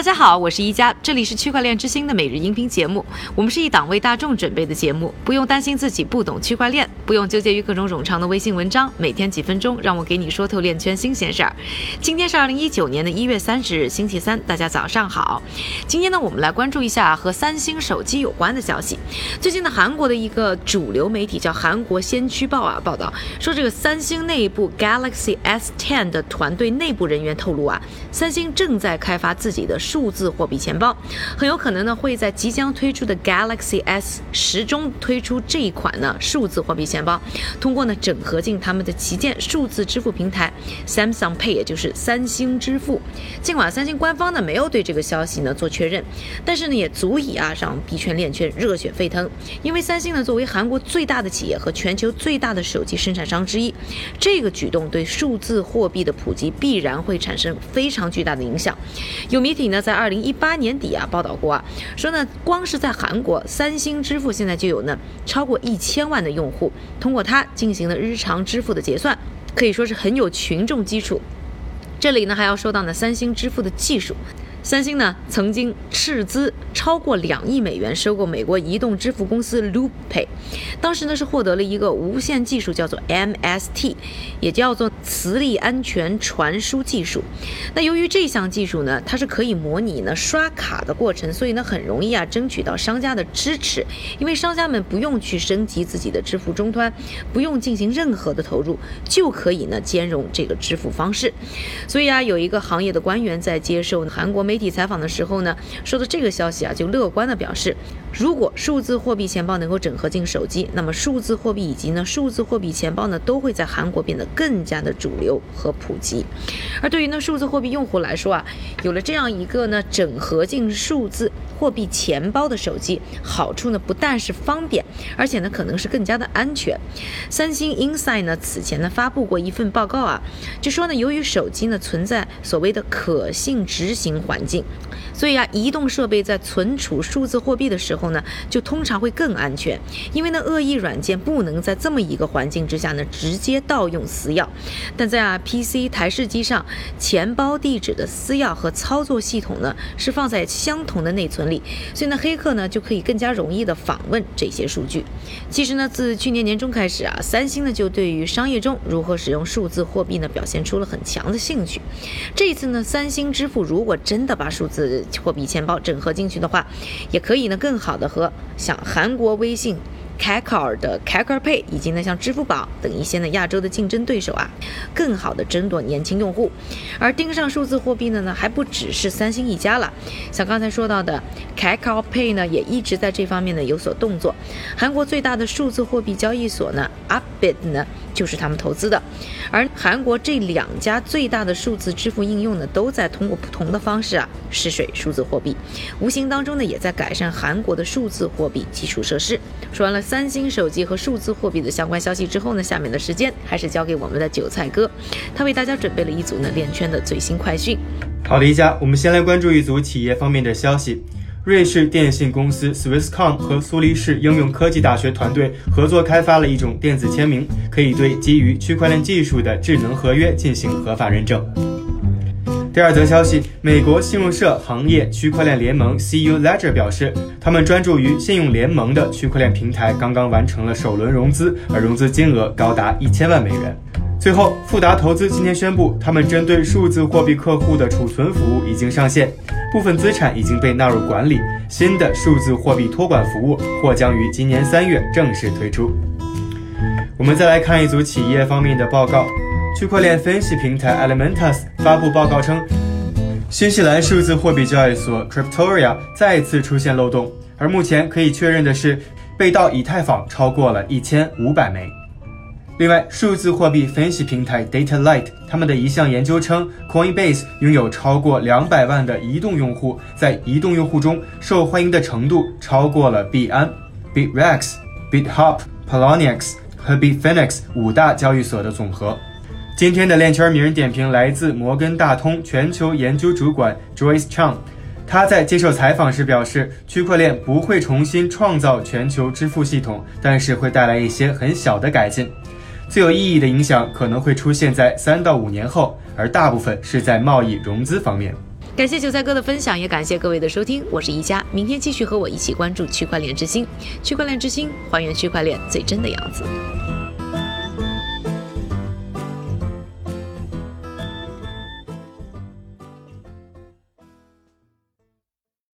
大家好，我是一加，这里是区块链之星的每日音频节目。我们是一档为大众准备的节目，不用担心自己不懂区块链，不用纠结于各种冗长的微信文章，每天几分钟，让我给你说透链圈新鲜事儿。今天是二零一九年的一月三十日，星期三，大家早上好。今天呢，我们来关注一下和三星手机有关的消息。最近呢，韩国的一个主流媒体叫《韩国先驱报》啊，报道说这个三星内部 Galaxy S10 的团队内部人员透露啊，三星正在开发自己的。数字货币钱包很有可能呢会在即将推出的 Galaxy S 十中推出这一款呢数字货币钱包，通过呢整合进他们的旗舰数字支付平台 Samsung Pay，也就是三星支付。尽管三星官方呢没有对这个消息呢做确认，但是呢也足以啊让币圈链圈热血沸腾。因为三星呢作为韩国最大的企业和全球最大的手机生产商之一，这个举动对数字货币的普及必然会产生非常巨大的影响。有媒体。呢，在二零一八年底啊，报道过啊，说呢，光是在韩国，三星支付现在就有呢超过一千万的用户通过它进行了日常支付的结算，可以说是很有群众基础。这里呢，还要说到呢，三星支付的技术。三星呢曾经斥资超过两亿美元收购美国移动支付公司 LoopPay，当时呢是获得了一个无线技术，叫做 MST，也叫做磁力安全传输技术。那由于这项技术呢，它是可以模拟呢刷卡的过程，所以呢很容易啊争取到商家的支持，因为商家们不用去升级自己的支付终端，不用进行任何的投入，就可以呢兼容这个支付方式。所以啊，有一个行业的官员在接受韩国媒体采访的时候呢，说到这个消息啊，就乐观的表示，如果数字货币钱包能够整合进手机，那么数字货币以及呢数字货币钱包呢，都会在韩国变得更加的主流和普及。而对于呢数字货币用户来说啊，有了这样一个呢整合进数字货币钱包的手机，好处呢不但是方便，而且呢可能是更加的安全。三星 Inside 呢此前呢发布过一份报告啊，就说呢由于手机呢存在所谓的可信执行环。环境，所以啊，移动设备在存储数字货币的时候呢，就通常会更安全，因为呢，恶意软件不能在这么一个环境之下呢，直接盗用私钥。但在啊，PC 台式机上，钱包地址的私钥和操作系统呢，是放在相同的内存里，所以呢，黑客呢就可以更加容易的访问这些数据。其实呢，自去年年中开始啊，三星呢就对于商业中如何使用数字货币呢，表现出了很强的兴趣。这一次呢，三星支付如果真把数字货币钱包整合进去的话，也可以呢更好的和像韩国微信。凯卡尔的凯卡尔 Pay 以及呢像支付宝等一些呢亚洲的竞争对手啊，更好的争夺年轻用户。而盯上数字货币的呢还不只是三星一家了，像刚才说到的凯卡尔 Pay 呢也一直在这方面呢有所动作。韩国最大的数字货币交易所呢 Upbit 呢就是他们投资的。而韩国这两家最大的数字支付应用呢都在通过不同的方式啊试水数字货币，无形当中呢也在改善韩国的数字货币基础设施。说完了。三星手机和数字货币的相关消息之后呢，下面的时间还是交给我们的韭菜哥，他为大家准备了一组呢链圈的最新快讯。好的，一家，我们先来关注一组企业方面的消息。瑞士电信公司 Swisscom 和苏黎世应用科技大学团队合作开发了一种电子签名，可以对基于区块链技术的智能合约进行合法认证。第二则消息，美国信用社行业区块链联盟 CU Ledger 表示，他们专注于信用联盟的区块链平台刚刚完成了首轮融资，而融资金额高达一千万美元。最后，富达投资今天宣布，他们针对数字货币客户的储存服务已经上线，部分资产已经被纳入管理，新的数字货币托管服务或将于今年三月正式推出。我们再来看一组企业方面的报告。区块链分析平台 Elementus 发布报告称，新西兰数字货币交易所 Cryptoria 再次出现漏洞，而目前可以确认的是，被盗以太坊超过了一千五百枚。另外，数字货币分析平台 DataLight 他们的一项研究称，Coinbase 拥有超过两百万的移动用户，在移动用户中受欢迎的程度超过了币安、Bitrex、BitHop、Poloniex 和 Bitfinex 五大交易所的总和。今天的链圈名人点评来自摩根大通全球研究主管 Joyce Chang，他在接受采访时表示，区块链不会重新创造全球支付系统，但是会带来一些很小的改进。最有意义的影响可能会出现在三到五年后，而大部分是在贸易融资方面。感谢韭菜哥的分享，也感谢各位的收听，我是宜佳，明天继续和我一起关注区块链之星，区块链之星还原区块链最真的样子。